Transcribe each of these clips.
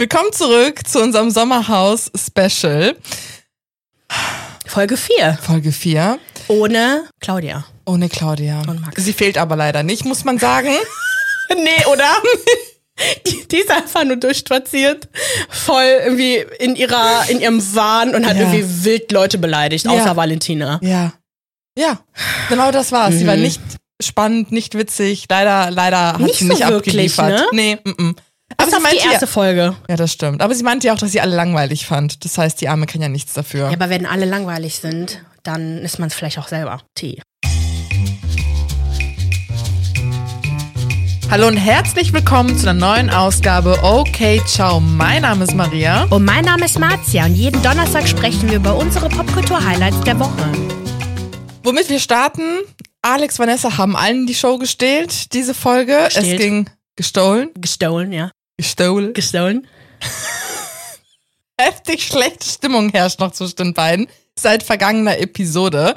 Willkommen zurück zu unserem Sommerhaus-Special. Folge 4. Folge 4. Ohne Claudia. Ohne Claudia. Und Max. Sie fehlt aber leider nicht, muss man sagen. Nee, oder? Die, die ist einfach nur durchspaziert, voll irgendwie in ihrer, in ihrem Wahn und hat Ja. irgendwie wild Leute beleidigt, Ja. außer Valentina. Ja. Ja, genau das war's. Sie war Mhm. nicht spannend, nicht witzig. Leider, leider hat Nicht sie so nicht wirklich, abgeliefert. ne? Nee, mm -mm. Aber ist sie auf die meinte ja, erste Folge. ja, das stimmt. Aber sie meinte ja auch, dass sie alle langweilig fand. Das heißt, die Arme kann ja nichts dafür. Ja, aber wenn alle langweilig sind, dann ist man es vielleicht auch selber. Tee. Hallo und herzlich willkommen zu einer neuen Ausgabe Okay, ciao. Mein Name ist Maria. Und mein Name ist Marzia und jeden Donnerstag sprechen wir über unsere Popkultur-Highlights der Woche. Womit wir starten, Alex, Vanessa haben allen die Show gestählt, diese Folge. Es Gestählt. ging gestohlen, Gestohlen, ja. Gestohlen. Gestohlen? Heftig schlechte Stimmung herrscht noch zwischen den beiden seit vergangener Episode.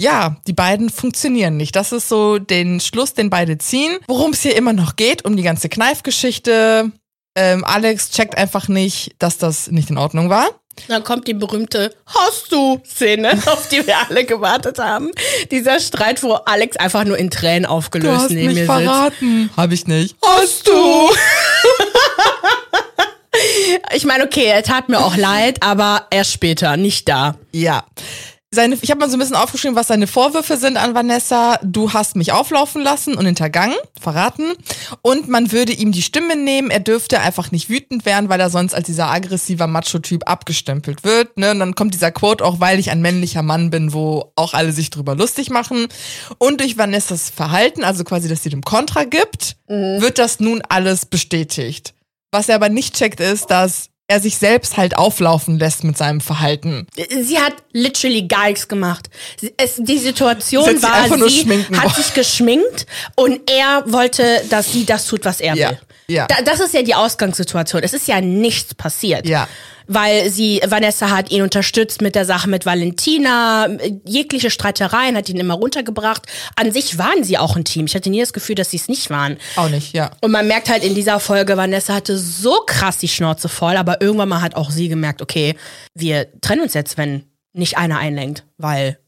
Ja, die beiden funktionieren nicht. Das ist so den Schluss, den beide ziehen. Worum es hier immer noch geht, um die ganze Kneifgeschichte. Ähm, Alex checkt einfach nicht, dass das nicht in Ordnung war. Dann kommt die berühmte Hast du Szene, auf die wir alle gewartet haben. Dieser Streit, wo Alex einfach nur in Tränen Du aufgelöst hast neben mich mir verraten. Hab ich nicht. Hast du? sitzt. Ich meine, okay, er tat mir auch leid, aber erst später, nicht da. Ja. Seine, ich habe mal so ein bisschen aufgeschrieben, was seine Vorwürfe sind an Vanessa. Du hast mich auflaufen lassen und hintergangen, verraten. Und man würde ihm die Stimme nehmen. Er dürfte einfach nicht wütend werden, weil er sonst als dieser aggressiver Macho-Typ abgestempelt wird. Ne? Und dann kommt dieser Quote auch, weil ich ein männlicher Mann bin, wo auch alle sich drüber lustig machen. Und durch Vanessas Verhalten, also quasi, dass sie dem Kontra gibt, wird das nun alles bestätigt. Was er aber nicht checkt, ist, dass er sich selbst halt auflaufen lässt mit seinem Verhalten. Sie hat literally gar nichts gemacht. Es, die Situation war, sie hat wollen. sich geschminkt und er wollte, dass sie das tut, was er Ja, will. Ja. Da, das ist ja die Ausgangssituation. Es ist ja nichts passiert. Ja. Weil sie, Vanessa hat ihn unterstützt mit der Sache mit Valentina, jegliche Streitereien hat ihn immer runtergebracht. An sich waren sie auch ein Team. Ich hatte nie das Gefühl, dass sie es nicht waren. Auch nicht, ja. Und man merkt halt in dieser Folge, Vanessa hatte so krass die Schnauze voll, aber irgendwann mal hat auch sie gemerkt, okay, wir trennen uns jetzt, wenn nicht einer einlenkt, weil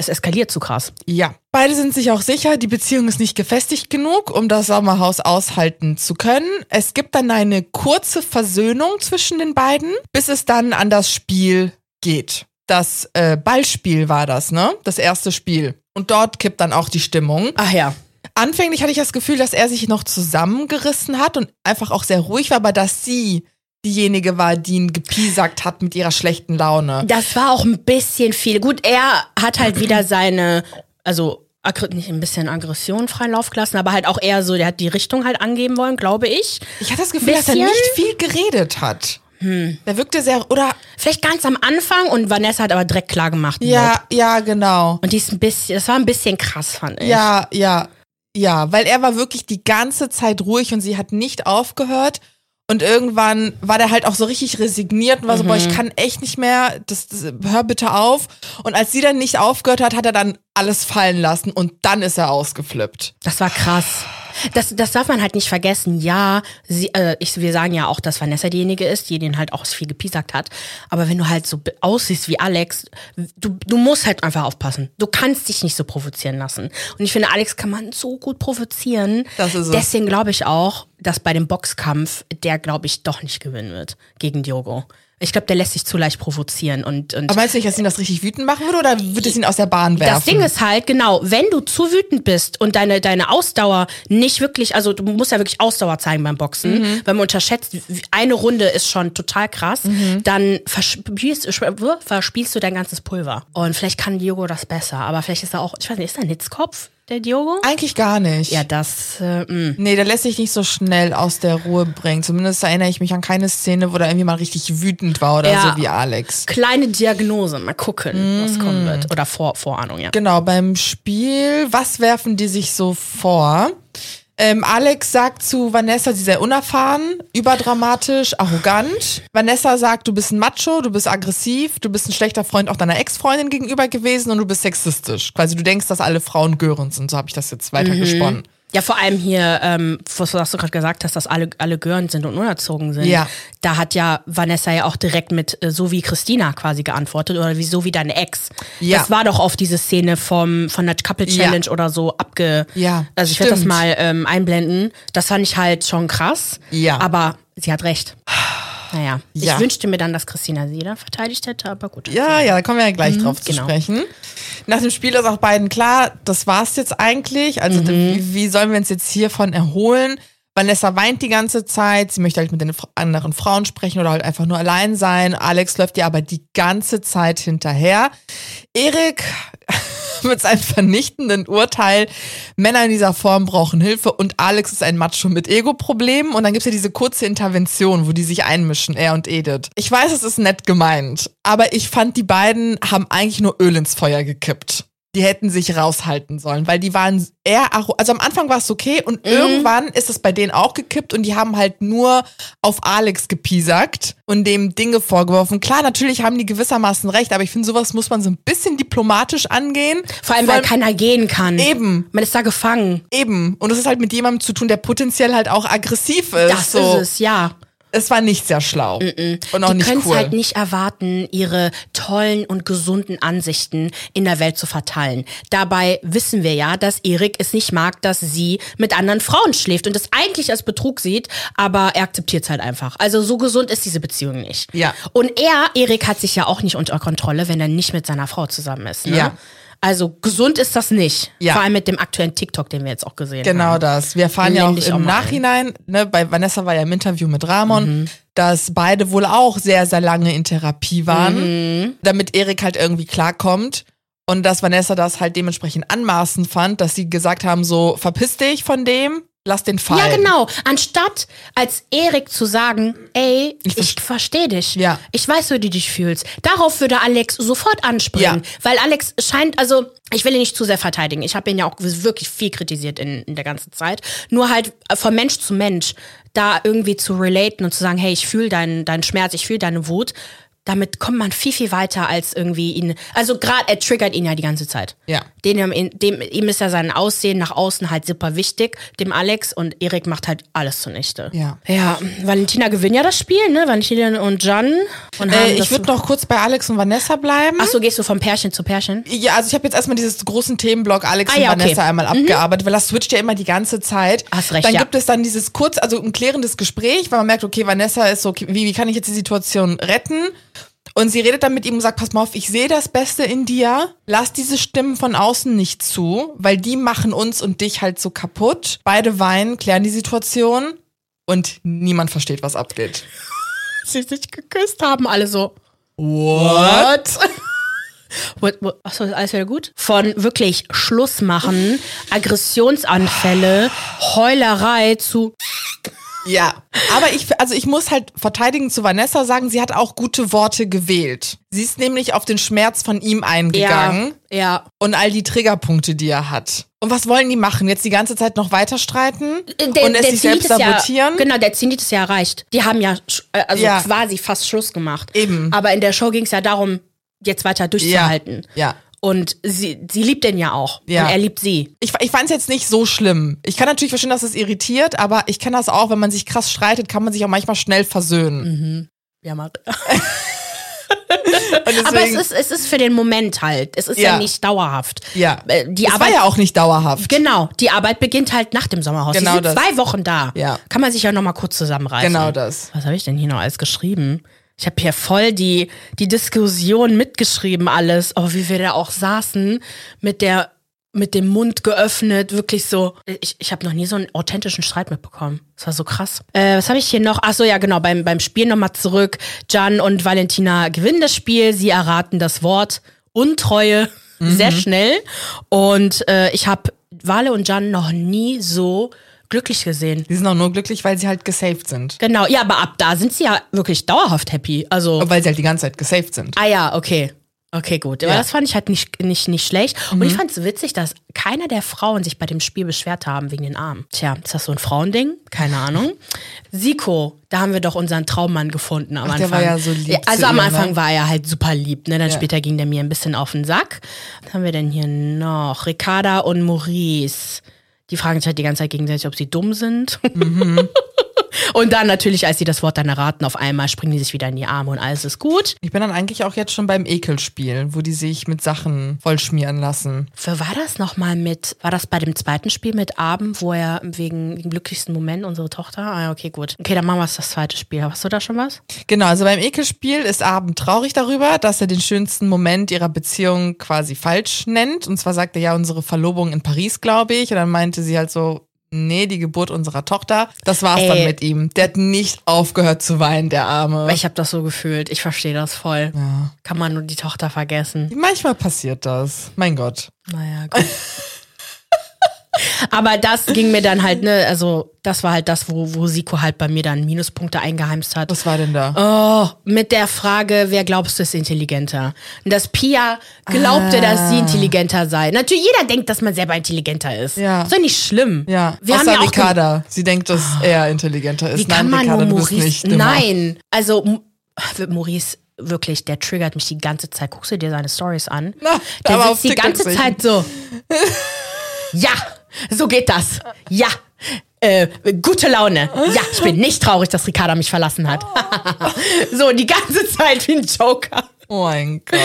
es eskaliert zu krass. Ja. Beide sind sich auch sicher, die Beziehung ist nicht gefestigt genug, um das Sommerhaus aushalten zu können. Es gibt dann eine kurze Versöhnung zwischen den beiden, bis es dann an das Spiel geht. Das äh, Ballspiel war das, ne? Das erste Spiel. Und dort kippt dann auch die Stimmung. Ach ja. Anfänglich hatte ich das Gefühl, dass er sich noch zusammengerissen hat und einfach auch sehr ruhig war, aber dass sie diejenige war, die ihn gepiesackt hat mit ihrer schlechten Laune. Das war auch ein bisschen viel. Gut, er hat halt wieder seine, also nicht ein bisschen Aggression freien Lauf gelassen, aber halt auch eher so, der hat die Richtung halt angeben wollen, glaube ich. Ich hatte das Gefühl, dass er Bisschen? nicht viel geredet hat. Der wirkte sehr, oder Vielleicht ganz am Anfang und Vanessa hat aber direkt klar gemacht. Ja, ja, genau. Und die ist ein bisschen, das war ein bisschen krass, fand ich. Ja, ja, ja, weil er war wirklich die ganze Zeit ruhig und sie hat nicht aufgehört. Und irgendwann war der halt auch so richtig resigniert und war so, boah, ich kann echt nicht mehr, das, das, hör bitte auf. Und als sie dann nicht aufgehört hat, hat er dann alles fallen lassen und dann ist er ausgeflippt. Das war krass. Das, das darf man halt nicht vergessen. Ja, sie, äh, ich, wir sagen ja auch, dass Vanessa diejenige ist, die den halt auch viel gepiesackt hat. Aber wenn du halt so aussiehst wie Alex, du, du musst halt einfach aufpassen. Du kannst dich nicht so provozieren lassen. Und ich finde, Alex kann man so gut provozieren. Das ist es. Deswegen glaube ich auch, dass bei dem Boxkampf der, glaube ich, doch nicht gewinnen wird gegen Diogo. Ich glaube, der lässt sich zu leicht provozieren und, und Aber meinst du nicht, dass ihn das richtig wütend machen würde oder wird es ihn aus der Bahn werfen? das Ding ist halt, genau, wenn du zu wütend bist und deine, deine Ausdauer nicht wirklich, also du musst ja wirklich Ausdauer zeigen beim Boxen, Mhm. weil man unterschätzt, eine Runde ist schon total krass, Mhm. dann verspielst, verspielst du dein ganzes Pulver. Und vielleicht kann Diogo das besser, aber vielleicht ist er auch, ich weiß nicht, ist er ein Hitzkopf, der Diogo? Eigentlich gar nicht. Ja, das, äh, mh. Nee, der lässt sich nicht so schnell aus der Ruhe bringen. Zumindest erinnere ich mich an keine Szene, wo da irgendwie mal richtig wütend war oder Ja. so wie Alex. Kleine Diagnose, mal gucken, was Mhm. kommen wird. Oder Vor, Vorahnung, ja. Genau, beim Spiel, was werfen die sich so vor? Ähm, Alex sagt zu Vanessa, sie sei unerfahren, überdramatisch, arrogant. Vanessa sagt, du bist ein Macho, du bist aggressiv, du bist ein schlechter Freund auch deiner Ex-Freundin gegenüber gewesen und du bist sexistisch. Quasi du denkst, dass alle Frauen Gören sind. So habe ich das jetzt weiter gesponnen. Ja, vor allem hier, ähm, was, was du gerade gesagt hast, dass alle, alle Gören sind und unerzogen sind. Ja. Da hat ja Vanessa ja auch direkt mit äh, so wie Christina quasi geantwortet oder wie so wie deine Ex. Ja. Das war doch auf diese Szene vom, von der Couple Ja. Challenge oder so abge. Ja, Also ich werde das mal ähm, einblenden. Das fand ich halt schon krass. Ja. Aber sie hat recht. Naja, Ja. ich wünschte mir dann, dass Christina dann verteidigt hätte, aber gut. Ja, ja, da kommen wir ja gleich drauf zu genau. sprechen. Nach dem Spiel ist auch beiden klar, das war's jetzt eigentlich. Also wie, wie sollen wir uns jetzt hiervon erholen? Vanessa weint die ganze Zeit, sie möchte halt mit den anderen Frauen sprechen oder halt einfach nur allein sein. Alex läuft ihr aber die ganze Zeit hinterher. Erik mit seinem vernichtenden Urteil, Männer in dieser Form brauchen Hilfe und Alex ist ein Macho mit Ego-Problemen und dann gibt's ja diese kurze Intervention, wo die sich einmischen, er und Edith. Ich weiß, es ist nett gemeint, aber ich fand, die beiden haben eigentlich nur Öl ins Feuer gekippt. Die hätten sich raushalten sollen, weil die waren eher, also am Anfang war es okay und irgendwann ist es bei denen auch gekippt und die haben halt nur auf Alex gepiesackt und dem Dinge vorgeworfen. Klar, natürlich haben die gewissermaßen recht, aber ich finde, sowas muss man so ein bisschen diplomatisch angehen. Vor allem, weil keiner gehen kann. Eben. Man ist da gefangen. Eben. Und es ist halt mit jemandem zu tun, der potenziell halt auch aggressiv ist. Das so. ist es, ja. Es war nicht sehr schlau. Und auch die können es cool. halt nicht erwarten, ihre tollen und gesunden Ansichten in der Welt zu verteilen. Dabei wissen wir ja, dass Erik es nicht mag, dass sie mit anderen Frauen schläft und das eigentlich als Betrug sieht, aber er akzeptiert es halt einfach. Also so gesund ist diese Beziehung nicht. Ja. Und er, Erik, hat sich ja auch nicht unter Kontrolle, wenn er nicht mit seiner Frau zusammen ist. Ne? Ja. Also gesund ist das nicht. Ja. Vor allem mit dem aktuellen TikTok, den wir jetzt auch gesehen Genau haben. das. Wir erfahren ja auch auch im ein. Nachhinein, ne, bei Vanessa war ja im Interview mit Ramon, Mhm. dass beide wohl auch sehr, sehr lange in Therapie waren, Mhm. damit Erik halt irgendwie klarkommt. Und dass Vanessa das halt dementsprechend anmaßend fand, dass sie gesagt haben, so, verpiss dich von dem, lass den fallen. Ja, genau. Anstatt als Erik zu sagen, ey, ich, Ich verstehe dich. Ja. Ich weiß, wie du dich fühlst. Darauf würde Alex sofort anspringen. Ja. Weil Alex scheint, also, ich will ihn nicht zu sehr verteidigen. Ich habe ihn ja auch wirklich viel kritisiert in, in der ganzen Zeit. Nur halt äh, von Mensch zu Mensch da irgendwie zu relaten und zu sagen, hey, ich fühle deinen, deinen Schmerz, ich fühle deine Wut. Damit kommt man viel, viel weiter als irgendwie ihn. Also gerade, er triggert ihn ja die ganze Zeit. Ja. Den, dem, ihm ist ja sein Aussehen nach außen halt super wichtig, dem Alex, und Erik macht halt alles zunichte. Ja. Ja, Valentina gewinnt ja das Spiel, ne? Valentina und Jan. Und Äh, ich würde noch kurz bei Alex und Vanessa bleiben. Ach so, gehst du vom Pärchen zu Pärchen? Ja, also ich habe jetzt erstmal dieses großen Themenblock Alex Ah, und ja, okay. Vanessa einmal abgearbeitet, weil das switcht ja immer die ganze Zeit. Hast recht, dann ja. gibt es dann dieses kurz, also ein klärendes Gespräch, weil man merkt, okay, Vanessa ist so, okay, wie, wie kann ich jetzt die Situation retten? Und sie redet dann mit ihm und sagt, pass mal auf, ich sehe das Beste in dir. Lass diese Stimmen von außen nicht zu, weil die machen uns und dich halt so kaputt. Beide weinen, klären die Situation und niemand versteht, was abgeht. Sie sich geküsst haben, alle so. What? What, what, achso, ist alles wieder gut? Von wirklich Schluss machen, Aggressionsanfälle, Heulerei zu. Ja, aber ich, also ich muss halt verteidigen zu Vanessa sagen, sie hat auch gute Worte gewählt. Sie ist nämlich auf den Schmerz von ihm eingegangen Ja. und all die Triggerpunkte, die er hat. Und was wollen die machen? Jetzt die ganze Zeit noch weiter streiten Der, und es sich Zenit selbst ist ja, sabotieren? genau, der Zenit ist ja erreicht. Die haben ja äh, also Ja. quasi fast Schluss gemacht. Eben. Aber in der Show ging es ja darum, jetzt weiter durchzuhalten. Ja. Und sie, sie liebt den ja auch. Ja. Und er liebt sie. Ich, ich fand es jetzt nicht so schlimm. Ich kann natürlich verstehen, dass es irritiert, aber ich kenne das auch, wenn man sich krass streitet, kann man sich auch manchmal schnell versöhnen. Ja, Maria. Aber es ist, es ist für den Moment halt. Es ist ja, Ja. nicht dauerhaft. ja. Äh, Die es war Arbeit, ja auch nicht dauerhaft. Genau, die Arbeit beginnt halt nach dem Sommerhaus. Genau Sie sind das. zwei Wochen da. Ja. Kann man sich ja nochmal kurz zusammenreißen. Genau das. Was habe ich denn hier noch alles geschrieben? Ich habe hier voll die, die Diskussion mitgeschrieben, alles. Oh, wie wir da auch saßen mit der mit dem Mund geöffnet, wirklich so. Ich, ich habe noch nie so einen authentischen Streit mitbekommen. Das war so krass. Äh, was habe ich hier noch? Ach so, ja, genau, beim, beim Spiel nochmal zurück. Jan und Valentina gewinnen das Spiel. Sie erraten das Wort Untreue sehr schnell. Und äh, ich habe Wale und Jan noch nie so glücklich gesehen. Die sind auch nur glücklich, weil sie halt gesaved sind. Genau, ja, aber ab da sind sie ja wirklich dauerhaft happy. Also, Weil sie halt die ganze Zeit gesaved sind. ah ja, okay. Okay, gut. Aber Ja. das fand ich halt nicht, nicht, nicht schlecht. Und ich fand es witzig, dass keiner der Frauen sich bei dem Spiel beschwert haben wegen den Armen. Tja, ist das so ein Frauending? Keine Ahnung. Siko, da haben wir doch unseren Traummann gefunden am Ach, der Anfang. war ja so lieb also zu am ihr, Anfang ne? war er halt super lieb, ne? Dann Ja. später ging der mir ein bisschen auf den Sack. Was haben wir denn hier noch? Ricarda und Maurice. Die fragen sich halt die ganze Zeit gegenseitig, ob sie dumm sind. Mhm. und dann natürlich, als sie das Wort dann erraten, auf einmal springen die sich wieder in die Arme und alles ist gut. Ich bin dann eigentlich auch jetzt schon beim Ekelspiel, wo die sich mit Sachen vollschmieren lassen. Für war das nochmal mit, war das bei dem zweiten Spiel mit Abend, wo er wegen dem glücklichsten Moment unsere Tochter? Ah, okay, gut. Okay, dann machen wir es das zweite Spiel. Hast du da schon was? Genau, also beim Ekelspiel ist Abend traurig darüber, dass er den schönsten Moment ihrer Beziehung quasi falsch nennt. Und zwar sagt er ja unsere Verlobung in Paris, glaube ich. Und dann meinte sie halt so, nee, die Geburt unserer Tochter. Das war's Ey. dann mit ihm. Der hat nicht aufgehört zu weinen, der Arme. Ich habe das so gefühlt. Ich verstehe das voll. Kann man nur die Tochter vergessen. Manchmal passiert das. Mein Gott. Naja, gut. Aber das ging mir dann halt, ne, also das war halt das, wo, wo Siko halt bei mir dann Minuspunkte eingeheimst hat. Was war denn da? Oh, mit der Frage, wer glaubst du ist intelligenter? Und dass Pia glaubte, Ah. dass sie intelligenter sei. Natürlich, jeder denkt, dass man selber intelligenter ist. Ja. Ist doch nicht schlimm. Ja, Wir haben außer ja auch ge- Ricarda. Sie denkt, dass er intelligenter ist. Wie kann Nein, man Ricarda, nur du bist Maurice? nicht dümmer. Nein, also Maurice wirklich, der triggert mich die ganze Zeit. Guckst du dir seine Stories an? Na, der sitzt die ganze. Zeit so. ja, so geht das. Ja. Äh, gute Laune. Ja, ich bin nicht traurig, dass Ricarda mich verlassen hat. so, die ganze Zeit wie ein Joker. Oh mein Gott.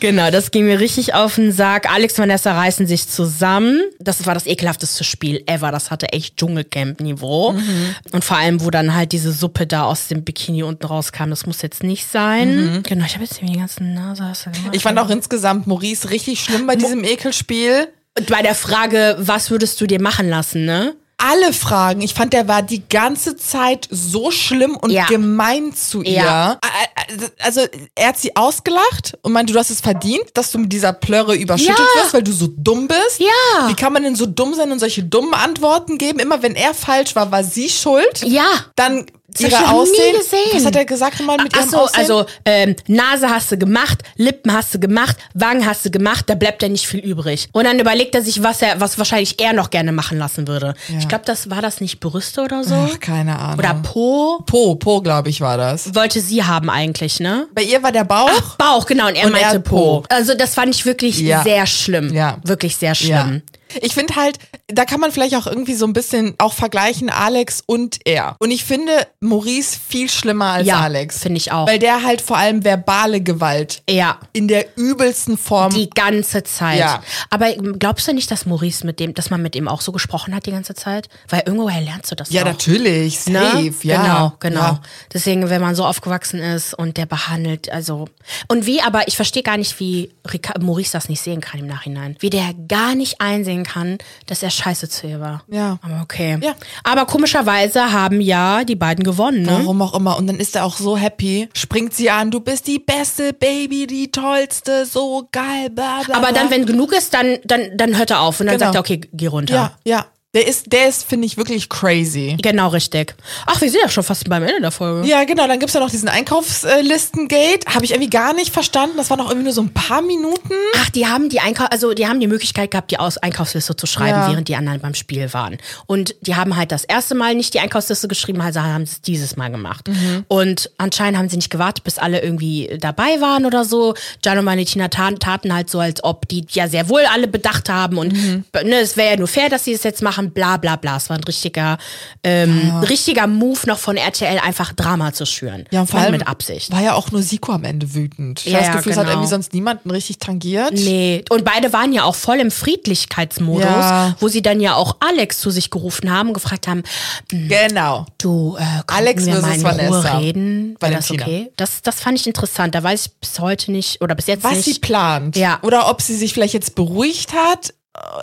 Genau, das ging mir richtig auf den Sack. Alex und Vanessa reißen sich zusammen. Das war das ekelhafteste Spiel ever. Das hatte echt Dschungelcamp-Niveau. Und vor allem, wo dann halt diese Suppe da aus dem Bikini unten rauskam. Das muss jetzt nicht sein. Genau, ich habe jetzt die ganze Nase. Ich fand auch insgesamt Maurice richtig schlimm bei diesem Ekelspiel. Und bei der Frage, was würdest du dir machen lassen, ne? Alle Fragen. Ich fand, der war die ganze Zeit so schlimm und Ja. gemein zu ihr. Ja. Also, er hat sie ausgelacht und meinte, du hast es verdient, dass du mit dieser Plörre überschüttet Ja. wirst, weil du so dumm bist. Ja. Wie kann man denn so dumm sein und solche dummen Antworten geben? Immer wenn er falsch war, war sie schuld. Ja. Dann Das hab ich ihre noch nie Aussehen. gesehen. Was hat er gesagt nochmal mit Ach so, Aussehen? also ähm, Nase hast du gemacht, Lippen hast du gemacht, Wangen hast du gemacht, da bleibt ja nicht viel übrig. Und dann überlegt er sich, was er, was wahrscheinlich er noch gerne machen lassen würde. Ich glaube, das war das nicht Brüste oder so Ach, keine Ahnung. oder Po. Po, Po, glaube ich, war das. Wollte sie haben eigentlich, ne? Bei ihr war der Bauch. Bauch, genau, und er Und er meinte hat po. Po. Also das fand ich wirklich Ja. sehr schlimm. Ja. Wirklich sehr Ja. schlimm. Ich finde halt, da kann man vielleicht auch irgendwie so ein bisschen auch vergleichen, Alex und er. Und ich finde Maurice viel schlimmer als Ja, Alex. finde ich auch. Weil der halt vor allem verbale Gewalt Ja. in der übelsten Form. Die ganze Zeit. Ja. Aber glaubst du nicht, dass Maurice mit dem, dass man mit ihm auch so gesprochen hat die ganze Zeit? Weil irgendwoher lernst du das ja, auch. natürlich, safe, Ne? ja. Genau, genau. Ja. Deswegen, wenn man so aufgewachsen ist und der behandelt, also. Und wie, aber ich verstehe gar nicht, wie Maurice das nicht sehen kann im Nachhinein. Wie der gar nicht einsehen kann, dass er scheiße zu ihr war. Ja. Aber okay. Ja. Aber komischerweise haben ja die beiden gewonnen, ne? Warum auch immer. Und dann ist er auch so happy, springt sie an, du bist die beste Baby, die tollste, so geil, bla bla. Aber bla. dann, wenn genug ist, dann, dann, dann hört er auf und dann Genau. sagt er, okay, geh runter. Ja, ja. Der ist, der ist, finde ich, wirklich crazy. Genau, richtig. Ach, wir sind ja schon fast beim Ende der Folge. Ja, genau. Dann gibt's ja noch diesen Einkaufslistengate. Habe ich irgendwie gar nicht verstanden. Das waren noch irgendwie nur so ein paar Minuten. Ach, die haben die Einkauf, also die haben die Möglichkeit gehabt, die Aus Einkaufsliste zu schreiben, Ja. während die anderen beim Spiel waren. Und die haben halt das erste Mal nicht die Einkaufsliste geschrieben, also haben sie es dieses Mal gemacht. Mhm. Und anscheinend haben sie nicht gewartet, bis alle irgendwie dabei waren oder so. Gian und Valentina taten, taten halt so, als ob die ja sehr wohl alle bedacht haben und Mhm. ne, es wäre ja nur fair, dass sie es jetzt machen, bla bla bla. Es war ein richtiger, ähm, richtiger Move noch von RTL, einfach Drama zu schüren. Ja, vor allem mit Absicht. war ja auch nur Siko am Ende wütend. Ich Ja, habe das ja, Gefühl, es hat genau. irgendwie sonst niemanden richtig tangiert. Nee, und beide waren ja auch voll im Friedlichkeitsmodus, Ja. wo sie dann ja auch Alex zu sich gerufen haben und gefragt haben, Genau. du, äh, Alex wir mal in Ruhe reden? Wäre das okay? Das, das fand ich interessant. Da weiß ich bis heute nicht, oder bis jetzt Was nicht. sie plant. Ja. Oder ob sie sich vielleicht jetzt beruhigt hat.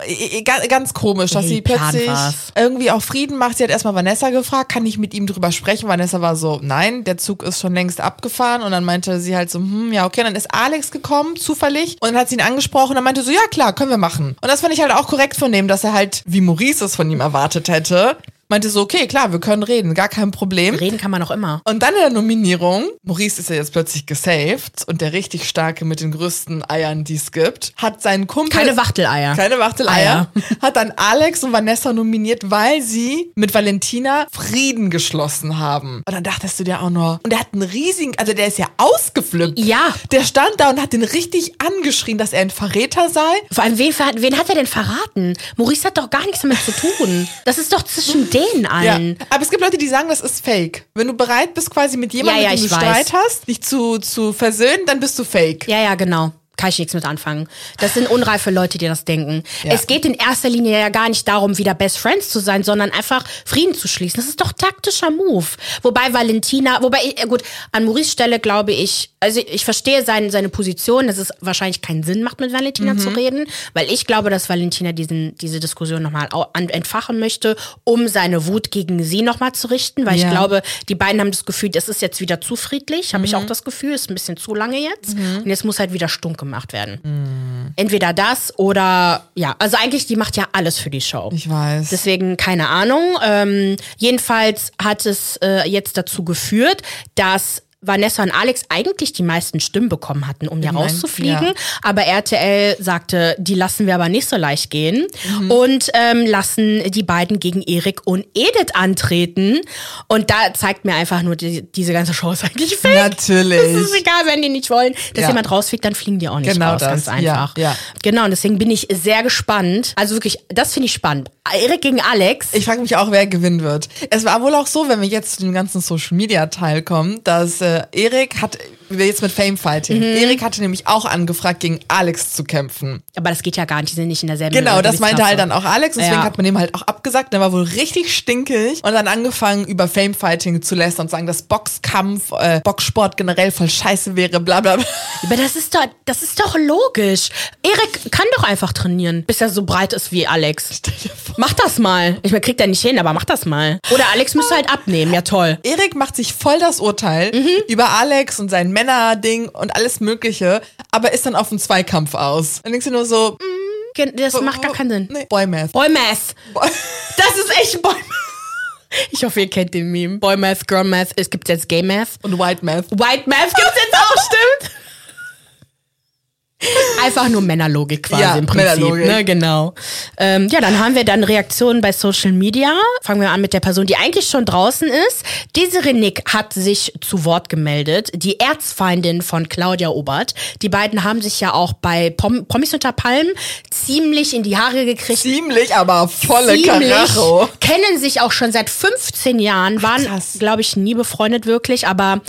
Äh, ga- Ganz komisch, dass sie plötzlich irgendwie auch Frieden macht. Sie hat erstmal Vanessa gefragt, kann ich mit ihm drüber sprechen? Vanessa war so, nein, der Zug ist schon längst abgefahren. Und dann meinte sie halt so, hm, ja, okay. Und dann ist Alex gekommen, zufällig. Und dann hat sie ihn angesprochen und dann meinte so, ja klar, können wir machen. Und das fand ich halt auch korrekt von dem, dass er halt, wie Maurice es von ihm erwartet hätte, meinte so, okay, klar, wir können reden, gar kein Problem. Reden kann man auch immer. Und dann in der Nominierung, Maurice ist ja jetzt plötzlich gesaved und der richtig starke mit den größten Eiern, die es gibt, hat seinen Kumpel. Keine Wachteleier. Keine Wachteleier. Hat dann Alex und Vanessa nominiert, weil sie mit Valentina Frieden geschlossen haben. Und dann dachtest du dir auch nur, und der hat einen riesigen, also der ist ja ausgeflippt. Ja. Der stand da und hat den richtig angeschrien, dass er ein Verräter sei. Vor allem, wen, wen hat er denn verraten? Maurice hat doch gar nichts damit zu tun. Das ist doch zwischen denen Ja. allen. Aber es gibt Leute, die sagen, das ist fake. Wenn du bereit bist, quasi mit jemandem, Ja, ja, mit dem du weiß. Streit hast, dich zu, zu versöhnen, dann bist du fake. Ja, ja, genau. Kann ich nichts mit anfangen. Das sind unreife Leute, die das denken. Ja. Es geht in erster Linie ja gar nicht darum, wieder Best Friends zu sein, sondern einfach Frieden zu schließen. Das ist doch taktischer Move. Wobei Valentina, wobei, äh, gut, an Maurice Stelle glaube ich, also ich verstehe sein, seine Position, dass es wahrscheinlich keinen Sinn macht, mit Valentina Mhm. zu reden, weil ich glaube, dass Valentina diesen, diese Diskussion nochmal entfachen möchte, um seine Wut gegen sie nochmal zu richten, weil Ja. ich glaube, die beiden haben das Gefühl, das ist jetzt wieder zu friedlich, habe ich Mhm. auch das Gefühl, ist ein bisschen zu lange jetzt. Und jetzt muss halt wieder stunk gemacht werden. Mhm. Entweder das oder ja, also eigentlich, die macht ja alles für die Show. Ich weiß. Deswegen keine Ahnung. Ähm, jedenfalls hat es äh, jetzt dazu geführt, dass Vanessa und Alex eigentlich die meisten Stimmen bekommen hatten, um ja Nein, rauszufliegen. ja. Aber RTL sagte, die lassen wir aber nicht so leicht gehen Mhm. und ähm, lassen die beiden gegen Erik und Edith antreten. Und da zeigt mir einfach nur, die, diese ganze Show ist eigentlich fake. Natürlich. Es ist egal, wenn die nicht wollen, dass Ja. jemand rausfliegt, dann fliegen die auch nicht Genau raus, das. ganz einfach. ja. Genau, und deswegen bin ich sehr gespannt. Also wirklich, das finde ich spannend. Erik gegen Alex. Ich frage mich auch, wer gewinnen wird. Es war wohl auch so, wenn wir jetzt zu dem ganzen Social Media Teil kommen, dass Erik hat, jetzt mit Fame Fighting, Mhm. Erik hatte nämlich auch angefragt, gegen Alex zu kämpfen. aber das geht ja gar nicht, die sind nicht in derselben Genau, das meinte halt dann auch Alex, deswegen Ja. hat man ihm halt auch abgesagt. Der war wohl richtig stinkig und dann angefangen, über Fame Fighting zu lästern und sagen, dass Boxkampf, äh, Boxsport generell voll scheiße wäre, bla bla bla. Aber das ist doch, das ist doch logisch. Erik kann doch einfach trainieren, bis er so breit ist wie Alex. Mach das mal. Ich meine, kriegt er nicht hin, aber mach das mal. Oder Alex müsste halt abnehmen, ja toll. Erik macht sich voll das Urteil Mhm. über Alex und sein Männerding und alles Mögliche, aber ist dann auf einen Zweikampf aus. Dann denkst du nur so, Gen- Das macht gar keinen Sinn. nee, Boy Math. Boy Math. Das ist echt Boy Ich hoffe, ihr kennt den Meme. Boy Math, Girl Math. Es gibt jetzt Gay Math. Und White Math. White Math gibt's jetzt auch, stimmt? Einfach nur Männerlogik quasi Ja, im Prinzip. Männerlogik. Ne, genau. Ähm, ja, dann haben wir dann Reaktionen bei Social Media. Fangen wir an mit der Person, die eigentlich schon draußen ist. Desiree Nick hat sich zu Wort gemeldet. Die Erzfeindin von Claudia Obert. Die beiden haben sich ja auch bei Pom Promis unter Palmen ziemlich in die Haare gekriegt. Ziemlich, aber volle Ziemlich, Karacho. kennen sich auch schon seit 15 Jahren, waren. Mhm. glaube ich, nie befreundet wirklich, aber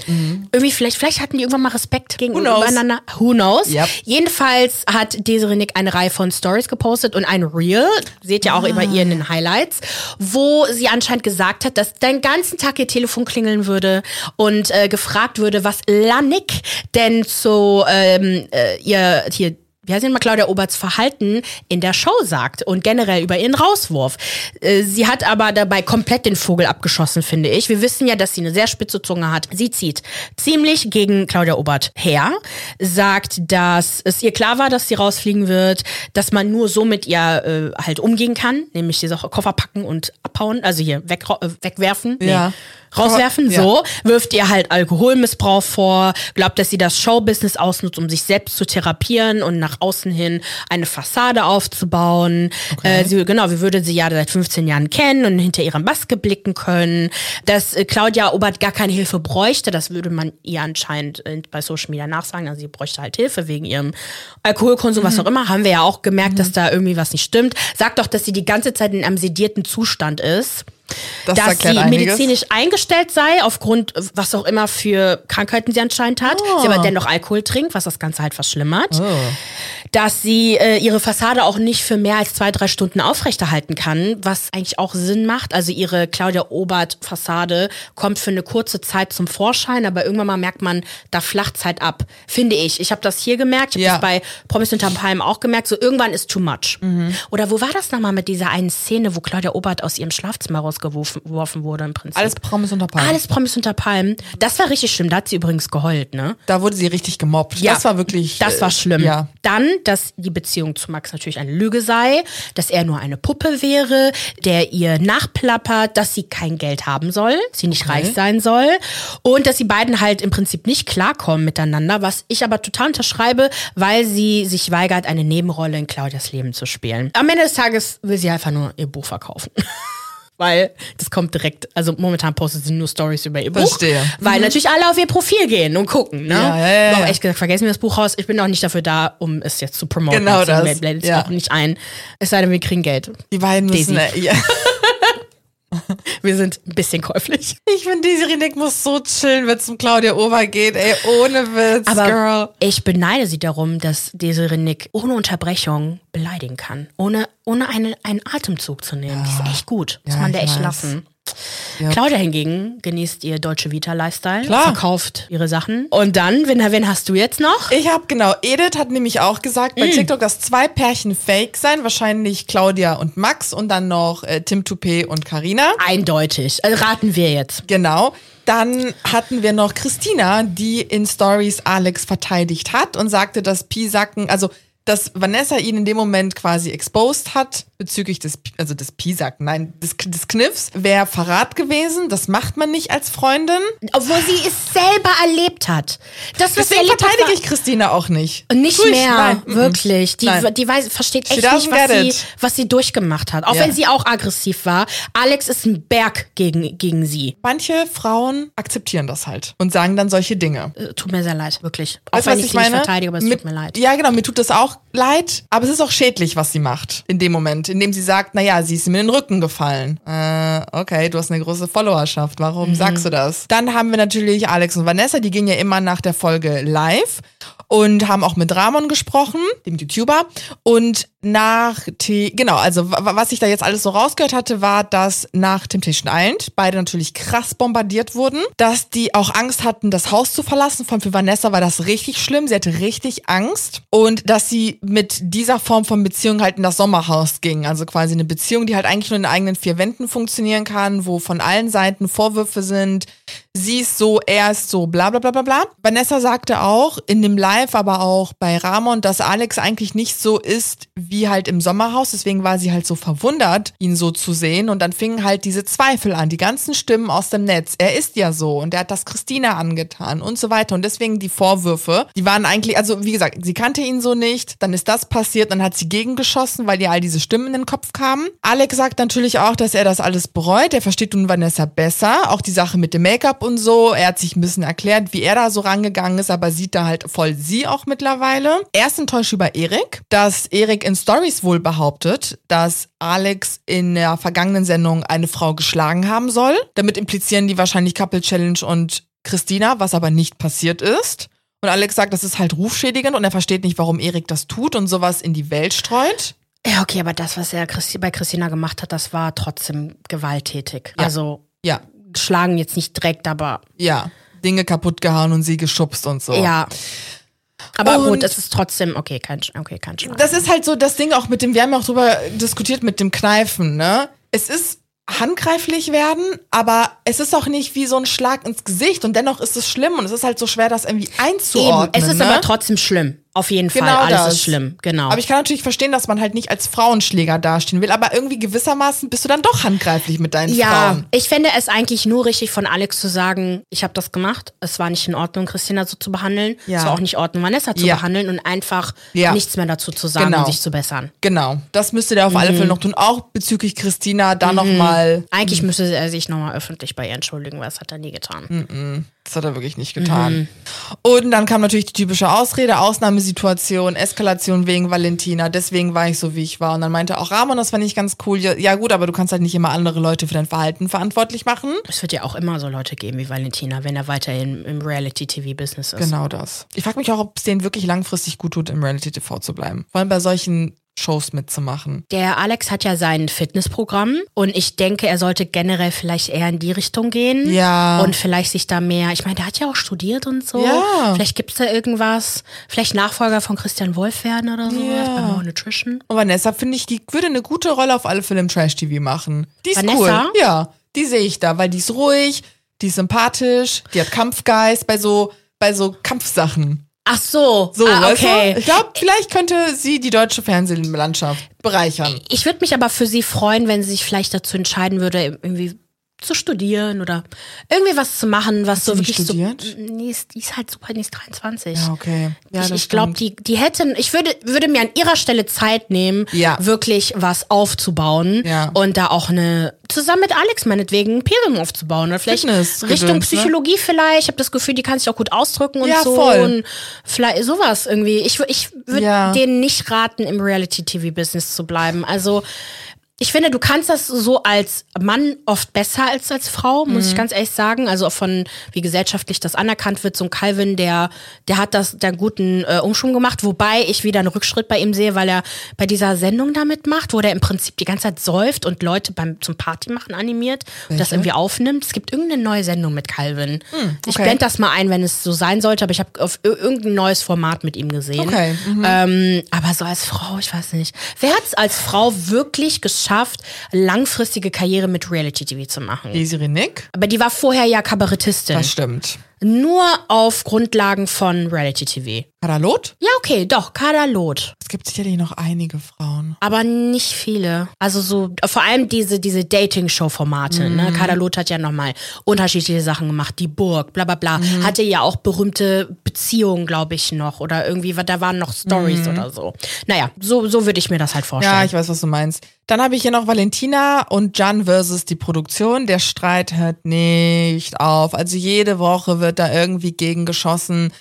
irgendwie vielleicht, vielleicht hatten die irgendwann mal Respekt knows? gegeneinander. Who knows? Yep. Jedenfalls hat Desiree Nick eine Reihe von Stories gepostet und ein Reel, seht ihr auch Ah. immer ihr in den Highlights, wo sie anscheinend gesagt hat, dass den ganzen Tag ihr Telefon klingeln würde und äh, gefragt würde, was Lanik denn zu ähm, äh, ihr hier wie heißt mal Claudia Oberts Verhalten in der Show sagt und generell über ihren Rauswurf. Äh, Sie hat aber dabei komplett den Vogel abgeschossen, finde ich. Wir wissen ja, dass sie eine sehr spitze Zunge hat. Sie zieht ziemlich gegen Claudia Obert her, sagt, dass es ihr klar war, dass sie rausfliegen wird, dass man nur so mit ihr äh, halt umgehen kann, nämlich diese Koffer packen und abhauen, also hier weg, äh, wegwerfen. Nee. Rauswerfen, Ja. so, wirft ihr halt Alkoholmissbrauch vor, glaubt, dass sie das Showbusiness ausnutzt, um sich selbst zu therapieren und nach außen hin eine Fassade aufzubauen. Äh, sie, genau, wie würde sie ja seit 15 Jahren kennen und hinter ihrer Maske blicken können. Dass äh, Claudia Obert gar keine Hilfe bräuchte, das würde man ihr anscheinend äh, bei Social Media nachsagen. Also sie bräuchte halt Hilfe wegen ihrem Alkoholkonsum, was auch immer. Haben wir ja auch gemerkt, dass da irgendwie was nicht stimmt. Sagt doch, dass sie die ganze Zeit in einem sedierten Zustand ist Das dass sie einiges. medizinisch eingestellt sei, aufgrund was auch immer für Krankheiten sie anscheinend hat. Sie aber dennoch Alkohol trinkt, was das Ganze halt verschlimmert. Dass sie äh, ihre Fassade auch nicht für mehr als zwei, drei Stunden aufrechterhalten kann, was eigentlich auch Sinn macht. Also ihre Claudia Obert-Fassade kommt für eine kurze Zeit zum Vorschein, aber irgendwann mal merkt man, da flacht's halt ab. Finde ich. Ich habe das hier gemerkt, ich habe Ja. das bei Promis unter Palmen auch gemerkt, so irgendwann ist too much. Oder wo war das nochmal mit dieser einen Szene, wo Claudia Obert aus ihrem Schlafzimmer rauskommt? Rausgeworfen geworfen wurde im Prinzip. Alles Promis unter Palmen. Alles Promis unter Palmen. Das war richtig schlimm. Da hat sie übrigens geheult, ne? Da wurde sie richtig gemobbt. Ja, das war wirklich. Das war äh, schlimm. Ja. Dann, dass die Beziehung zu Max natürlich eine Lüge sei, dass er nur eine Puppe wäre, der ihr nachplappert, dass sie kein Geld haben soll, sie nicht reich sein soll und dass sie beiden halt im Prinzip nicht klarkommen miteinander, was ich aber total unterschreibe, weil sie sich weigert, eine Nebenrolle in Claudias Leben zu spielen. Am Ende des Tages will sie einfach nur ihr Buch verkaufen. Weil das kommt direkt, also momentan postet sie nur Stories über ihr Buch. Verstehe. Weil natürlich alle auf ihr Profil gehen und gucken. Ne? Ja, ja, ja, Aber ja. echt gesagt, vergessen wir das Buch raus. Ich bin auch nicht dafür da, um es jetzt zu promoten. Genau das, ja. es auch nicht ein. Es sei denn, wir kriegen Geld. Die beiden müssen. Daisy. Ja. Wir sind ein bisschen käuflich. Ich finde, die Rinek muss so chillen, wenn es um Claudia Ober geht. Ey, ohne Witz, Aber Girl. ich beneide sie darum, dass Desiree Nick ohne Unterbrechung beleidigen kann. Ohne, ohne einen, einen Atemzug zu nehmen. Die ist echt gut. Muss Ja, man der echt weiß. lassen. Ja. Claudia hingegen genießt ihr deutsche Vita-Lifestyle, Klar. verkauft ihre Sachen. Und dann, wen, wen hast du jetzt noch? Ich habe genau, Edith hat nämlich auch gesagt Mm. bei TikTok, dass zwei Pärchen fake sein, wahrscheinlich Claudia und Max und dann noch äh, Tim Toupé und Karina. Eindeutig. Also raten wir jetzt. Genau. Dann hatten wir noch Christina, die in Stories Alex verteidigt hat und sagte, dass Pisacken, also dass Vanessa ihn in dem Moment quasi exposed hat bezüglich des, also des Pisacken, nein, des, des Kniffs, wäre Verrat gewesen. Das macht man nicht als Freundin. Obwohl sie es selber erlebt hat. Das, was Deswegen verteidige ich Christina auch nicht. Nicht ich? mehr, Nein, wirklich. Die, Nein. die weiß, versteht She echt nicht, was sie, was sie durchgemacht hat. Auch Ja. wenn sie auch aggressiv war. Alex ist ein Berg gegen, gegen sie. Manche Frauen akzeptieren das halt und sagen dann solche Dinge. Äh, Tut mir sehr leid, wirklich. Auch Weißt wenn was ich sie nicht verteidige, aber es Mit- tut mir leid. Ja, genau, mir tut das auch leid, aber es ist auch schädlich, was sie macht in dem Moment, indem sie sagt, naja, sie ist mir in den Rücken gefallen. Äh, okay, du hast eine große Followerschaft, Mhm. warum sagst du das? Dann haben wir natürlich Alex und Vanessa, die gehen ja immer nach der Folge live und haben auch mit Ramon gesprochen, dem YouTuber. Und nach, T genau, also wa- was ich da jetzt alles so rausgehört hatte, war, dass nach Temptation Island beide natürlich krass bombardiert wurden, dass die auch Angst hatten, das Haus zu verlassen. Von für Vanessa war das richtig schlimm. Sie hatte richtig Angst und dass sie mit dieser Form von Beziehung halt in das Sommerhaus ging. Also quasi eine Beziehung, die halt eigentlich nur in eigenen vier Wänden funktionieren kann, wo von allen Seiten Vorwürfe sind. Sie ist so, er ist so, bla bla bla bla bla. Vanessa sagte auch in dem Live, aber auch bei Ramon, dass Alex eigentlich nicht so ist wie halt im Sommerhaus. Deswegen war sie halt so verwundert, ihn so zu sehen. Und dann fingen halt diese Zweifel an, die ganzen Stimmen aus dem Netz. Er ist ja so und er hat das Christina angetan und so weiter. Und deswegen die Vorwürfe, die waren eigentlich, also wie gesagt, sie kannte ihn so nicht. Dann ist das passiert, dann hat sie gegengeschossen, weil ihr all diese Stimmen in den Kopf kamen. Alex sagt natürlich auch, dass er das alles bereut. Er versteht nun Vanessa besser. Auch die Sache mit dem Make-up und so. Er hat sich ein bisschen erklärt, wie er da so rangegangen ist, aber sieht da halt voll sie auch mittlerweile. Er ist enttäuscht über Erik, dass Erik in Stories wohl behauptet, dass Alex in der vergangenen Sendung eine Frau geschlagen haben soll. Damit implizieren die wahrscheinlich Couple Challenge und Christina, was aber nicht passiert ist. Und Alex sagt, das ist halt rufschädigend und er versteht nicht, warum Erik das tut und sowas in die Welt streut. Ja, okay, aber das, was er bei Christina gemacht hat, das war trotzdem gewalttätig. Ja. Also Ja, schlagen jetzt nicht direkt, aber ja. Dinge kaputt gehauen und sie geschubst und so. ja. Aber Und- gut, es ist trotzdem, okay, kein, okay, kein Schlag. Das ist halt so das Ding auch mit dem, wir haben ja auch drüber diskutiert mit dem Kneifen, ne? Es ist handgreiflich werden, aber es ist auch nicht wie so ein Schlag ins Gesicht und dennoch ist es schlimm und es ist halt so schwer, das irgendwie einzuordnen. Eben, es ist ne? aber trotzdem schlimm. Auf jeden Genau Fall. Alles das. ist schlimm, genau. Aber ich kann natürlich verstehen, dass man halt nicht als Frauenschläger dastehen will, aber irgendwie gewissermaßen bist du dann doch handgreiflich mit deinen Ja, Frauen. ich fände es eigentlich nur richtig von Alex zu sagen, ich habe das gemacht, es war nicht in Ordnung, Christina so zu behandeln, Ja. es war auch nicht in Ordnung, Vanessa zu Ja. behandeln und einfach Ja. nichts mehr dazu zu sagen Genau. und sich zu bessern. Genau, das müsste der auf Mhm. alle Fälle noch tun. Auch bezüglich Christina, da noch nochmal, Eigentlich müsste er sich nochmal öffentlich bei ihr entschuldigen, weil das hat er nie getan. Mhm. Das hat er wirklich nicht getan. Und dann kam natürlich die typische Ausrede, Ausnahmesituation, Eskalation wegen Valentina, deswegen war ich so, wie ich war. Und dann meinte auch Ramon, das fand ich ganz cool. Ja, ja gut, aber du kannst halt nicht immer andere Leute für dein Verhalten verantwortlich machen. Es wird ja auch immer so Leute geben wie Valentina, wenn er weiterhin im Reality-TV-Business ist. Genau das. Ich frage mich auch, ob es denen wirklich langfristig gut tut, im Reality-TV zu bleiben. Vor allem bei solchen Shows mitzumachen. Der Alex hat ja sein Fitnessprogramm und ich denke, er sollte generell vielleicht eher in die Richtung gehen. Ja. Und vielleicht sich da mehr, ich meine, der hat ja auch studiert und so. Ja. Vielleicht gibt's da irgendwas, vielleicht Nachfolger von Christian Wolf werden oder so Ja. bei More Nutrition. Und Vanessa, finde ich, die würde eine gute Rolle auf alle Fälle im Trash-TV machen. Die ist Vanessa? cool. Ja, die sehe ich da, weil die ist ruhig, die ist sympathisch, die hat Kampfgeist bei so, bei so Kampfsachen. Ach so, So, ah, weißt okay. du? Ich glaube, vielleicht könnte sie die deutsche Fernsehlandschaft bereichern. Ich würde mich aber für sie freuen, wenn sie sich vielleicht dazu entscheiden würde, irgendwie zu studieren oder irgendwie was zu machen, was so sie nicht wirklich studiert? so. Nee, ist, die ist halt super, die ist 23. Ja, okay. Ja, ich ich glaube, die, die hätten, ich würde, würde mir an ihrer Stelle Zeit nehmen, Ja. wirklich was aufzubauen Ja. und da auch eine, zusammen mit Alex meinetwegen, ein Imperium aufzubauen. Oder vielleicht Fitness- Richtung Gedöns, ne? Psychologie vielleicht. Ich habe das Gefühl, die kann sich auch gut ausdrücken und Ja, so. voll. Und vielleicht sowas irgendwie. Ich, ich würde denen nicht raten, im Reality-TV-Business zu bleiben. Also, ich finde, du kannst das so als Mann oft besser als als Frau, muss Mhm. ich ganz ehrlich sagen. Also auch von wie gesellschaftlich das anerkannt wird. So ein Calvin, der der hat das der guten äh, Umschwung gemacht, wobei ich wieder einen Rückschritt bei ihm sehe, weil er bei dieser Sendung damit macht, wo der im Prinzip die ganze Zeit säuft und Leute beim zum Party machen animiert und das Welche? irgendwie aufnimmt. Es gibt irgendeine neue Sendung mit Calvin. Ich Hm, okay. blende das mal ein, wenn es so sein sollte, aber ich habe auf ir- irgendein neues Format mit ihm gesehen. Okay, mhm. Ähm, aber so als Frau, ich weiß nicht. Wer hat es als Frau wirklich geschafft, langfristige Karriere mit Reality-TV zu machen? Desiree Nick? Aber die war vorher ja Kabarettistin. Das stimmt. Nur auf Grundlagen von Reality-TV. Kadalot? Ja, okay, doch, Kader Loth. Es gibt sicherlich noch einige Frauen. Aber nicht viele. Also so, vor allem diese, diese Dating-Show-Formate. Mhm. Ne? Kader Loth hat ja nochmal unterschiedliche Sachen gemacht. Die Burg, bla bla bla. Mhm. Hatte ja auch berühmte Beziehungen, glaube ich, noch. Oder irgendwie, da waren noch Stories oder so. Naja, so, so würde ich mir das halt vorstellen. Mhm. Ja, ich weiß, was du meinst. Dann habe ich hier noch Valentina und Jan versus die Produktion. Der Streit hört nicht auf. Also jede Woche wird da irgendwie gegen geschossen.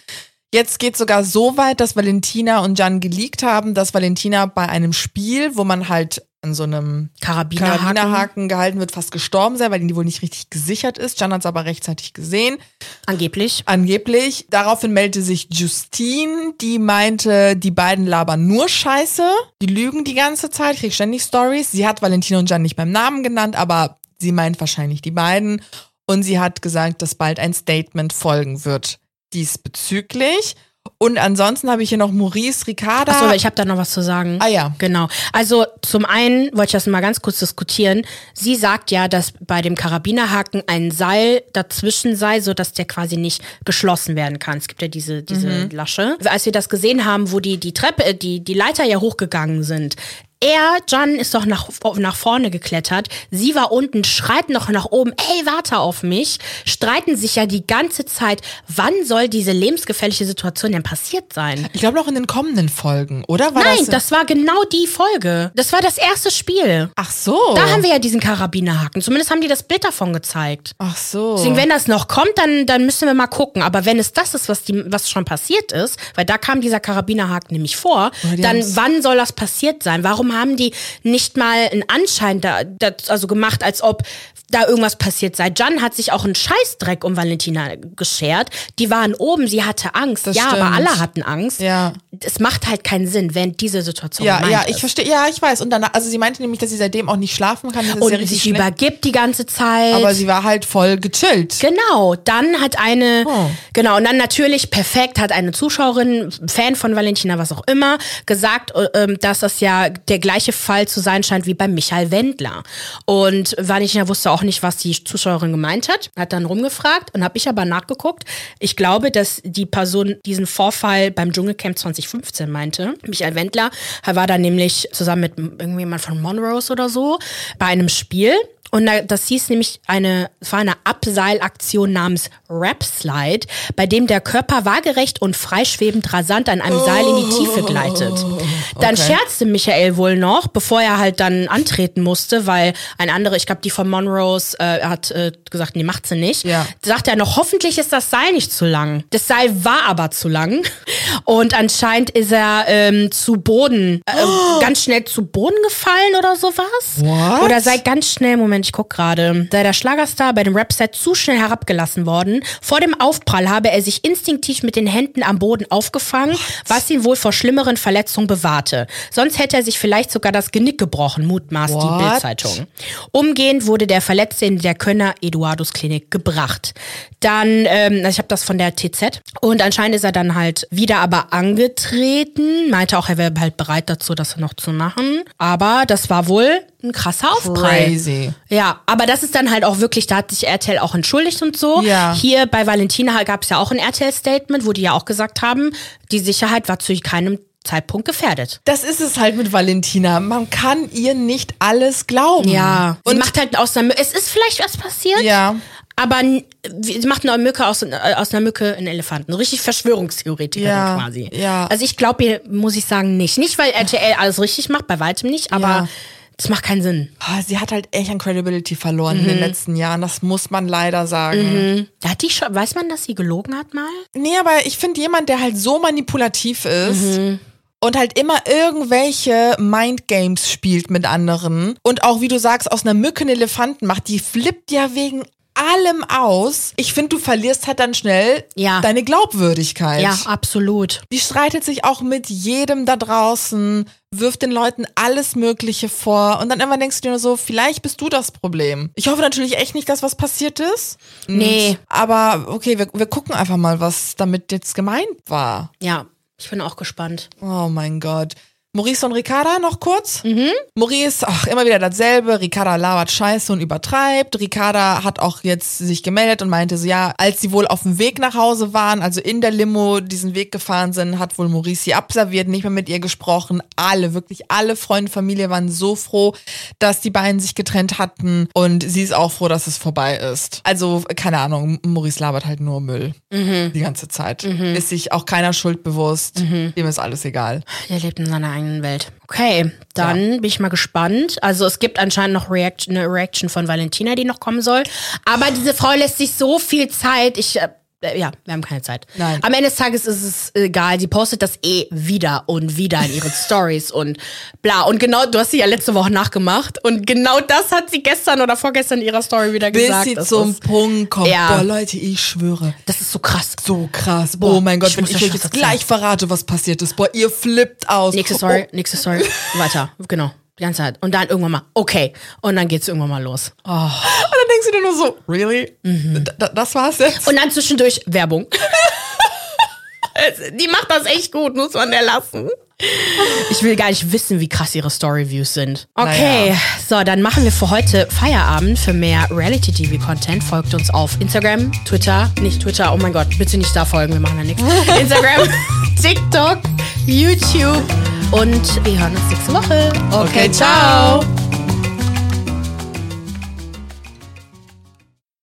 Jetzt geht sogar so weit, dass Valentina und Jan geleakt haben, dass Valentina bei einem Spiel, wo man halt an so einem Karabinerhaken. Karabinerhaken gehalten wird, fast gestorben sei, weil die wohl nicht richtig gesichert ist. Jan hat es aber rechtzeitig gesehen. Angeblich. Angeblich. Daraufhin meldete sich Justine, die meinte, die beiden labern nur Scheiße. Die lügen die ganze Zeit, krieg ständig Stories. Sie hat Valentina und Jan nicht beim Namen genannt, aber sie meint wahrscheinlich die beiden. Und sie hat gesagt, dass bald ein Statement folgen wird diesbezüglich. Und ansonsten habe ich hier noch Maurice Ricarda. Achso, aber ich habe da noch was zu sagen. ah ja. Genau. Also zum einen wollte ich das mal ganz kurz diskutieren. Sie sagt ja, dass bei dem Karabinerhaken ein Seil dazwischen sei, so dass der quasi nicht geschlossen werden kann. Es gibt ja diese diese Lasche. Als wir das gesehen haben, wo die die Treppe, äh, die die Leiter ja hochgegangen sind. Er, John, ist doch nach, nach vorne geklettert. Sie war unten, schreit noch nach oben, ey, warte auf mich. Streiten sich ja die ganze Zeit. Wann soll diese lebensgefährliche Situation denn passiert sein? Ich glaube noch in den kommenden Folgen, oder? War Nein, das war genau die Folge. Das war das erste Spiel. Ach so. Da haben wir ja diesen Karabinerhaken. Zumindest haben die das Bild davon gezeigt. Ach so. Deswegen, wenn das noch kommt, dann, dann müssen wir mal gucken. Aber wenn es das ist, was, die, was schon passiert ist, weil da kam dieser Karabinerhaken nämlich vor, die dann wann soll das passiert sein? Warum haben die nicht mal einen Anschein da, da also gemacht, als ob da irgendwas passiert sei? Jan hat sich auch einen Scheißdreck um Valentina geschert. Die waren oben, sie hatte Angst. Das ja, aber stimmt. alle hatten Angst. Ja. Es macht halt keinen Sinn, wenn diese Situation Ja, ja, ich verstehe. Ja, ich weiß. Und dann, also sie meinte nämlich, dass sie seitdem auch nicht schlafen kann. Und ja sich schlecht. übergibt die ganze Zeit. Aber sie war halt voll gechillt. Genau, dann hat eine, Oh. genau, und dann natürlich perfekt hat eine Zuschauerin, Fan von Valentina, was auch immer, gesagt, äh, ähm, dass das ja der gleiche Fall zu sein scheint wie bei Michael Wendler. Und Valentina wusste auch nicht, was die Zuschauerin gemeint hat, hat dann rumgefragt und habe ich aber nachgeguckt. Ich glaube, dass die Person diesen Vorfall beim Dschungelcamp 2015 meinte. Michael Wendler war da nämlich zusammen mit irgendjemand von Monrose oder so bei einem Spiel. Und da, das hieß nämlich eine, es war eine Abseilaktion namens Rap Slide, bei dem der Körper waagerecht und freischwebend rasant an einem Seil in die Tiefe gleitet. Dann okay. scherzte Michael wohl noch, bevor er halt dann antreten musste, weil ein anderer, ich glaube, die von Monrose äh, hat äh, gesagt, nee, macht sie nicht. Ja. Sagt er noch, hoffentlich ist das Seil nicht zu lang. Das Seil war aber zu lang. Und anscheinend ist er ähm, zu Boden, äh, Oh. ganz schnell zu Boden gefallen oder sowas. What? Oder sei ganz schnell, Moment, ich guck gerade, sei der Schlagerstar bei dem Rap-Set zu schnell herabgelassen worden. Vor dem Aufprall habe er sich instinktiv mit den Händen am Boden aufgefangen, was ihn wohl vor schlimmeren Verletzungen bewahrte. Sonst hätte er sich vielleicht sogar das Genick gebrochen, mutmaßt die What? Bildzeitung. Umgehend wurde der Verletzte in der Kölner Eduardus Klinik gebracht. Dann, ähm, ich habe das von der TZ und anscheinend ist er dann halt wieder aber angetreten, meinte auch, er wäre halt bereit dazu, das noch zu machen. Aber das war wohl ein krasser Aufprall. Crazy. Ja, aber das ist dann halt auch wirklich, da hat sich RTL auch entschuldigt und so. Ja. Hier bei Valentina gab es ja auch ein RTL-Statement, wo die ja auch gesagt haben, die Sicherheit war zu keinem Zeitpunkt gefährdet. Das ist es halt mit Valentina. Man kann ihr nicht alles glauben. Ja. Sie Und macht halt aus einer Mücke. Es ist vielleicht was passiert. Ja. Aber sie macht eine Mücke aus, äh, aus einer Mücke einen Elefanten. Richtig Verschwörungstheoretikerin Ja, quasi. ja. Also ich glaube ihr, muss ich sagen, nicht. Nicht, weil RTL alles richtig macht, bei weitem nicht, aber Ja. Das macht keinen Sinn. Ah, sie hat halt echt an Credibility verloren in Mhm. den letzten Jahren. Das muss man leider sagen. Da hat die schon, weiß man, dass sie gelogen hat mal? Nee, aber ich finde jemand, der halt so manipulativ ist Mhm. und halt immer irgendwelche Mindgames spielt mit anderen und auch, wie du sagst, aus einer Mücke einen Elefanten macht, die flippt ja wegen allem aus. Ich finde, du verlierst halt dann schnell Ja. deine Glaubwürdigkeit. Ja, absolut. Die streitet sich auch mit jedem da draußen, wirft den Leuten alles Mögliche vor und dann irgendwann denkst du dir nur so, vielleicht bist du das Problem. Ich hoffe natürlich echt nicht, dass was passiert ist. Nee. Aber okay, wir, wir gucken einfach mal, was damit jetzt gemeint war. Ja, ich bin auch gespannt. Oh mein Gott. Maurice und Ricarda noch kurz. Maurice, ach, immer wieder dasselbe. Ricarda labert scheiße und übertreibt. Ricarda hat auch jetzt sich gemeldet und meinte so, ja, als sie wohl auf dem Weg nach Hause waren, also in der Limo diesen Weg gefahren sind, hat wohl Maurice sie abserviert, nicht mehr mit ihr gesprochen. Alle, wirklich alle Freunde, Familie waren so froh, dass die beiden sich getrennt hatten und sie ist auch froh, dass es vorbei ist. Also, keine Ahnung, Maurice labert halt nur Müll. Die ganze Zeit. Ist sich auch keiner Schuld bewusst. Dem ist alles egal. Er lebt in seiner eigenen Welt. Okay, dann bin ich mal gespannt. Also es gibt anscheinend noch Reaction, eine Reaction von Valentina, die noch kommen soll. Aber diese Frau lässt sich so viel Zeit. Ich, äh, ja, wir haben keine Zeit. Nein. Am Ende des Tages ist es egal. Sie postet das eh wieder und wieder in ihren Stories und bla. Und genau, du hast sie ja letzte Woche nachgemacht. Und genau das hat sie gestern oder vorgestern in ihrer Story wieder Bis gesagt. sie Das zum ist, Punkt kommt. Ja. Boah, Leute, ich schwöre. das ist so krass. So krass. Boah, oh mein Gott, ich wenn muss ich euch jetzt gleich verrate, was passiert ist. Boah, ihr flippt aus. Nächste Story, nächste Story. Weiter. Genau. Die ganze Zeit. Und dann irgendwann mal, okay. Und dann geht's irgendwann mal los. Und dann denkst du dir nur so, really? Mhm. Das war's jetzt? Und dann zwischendurch Werbung. Die macht das echt gut, muss man der lassen. Ich will gar nicht wissen, wie krass ihre Story-Views sind. Okay, Naja. so, dann machen wir für heute Feierabend. Für mehr Reality-TV-Content folgt uns auf Instagram, Twitter, nicht Twitter, oh mein Gott, bitte nicht da folgen, wir machen da nichts. Instagram, TikTok, YouTube und wir hören uns nächste Woche. Okay, ciao.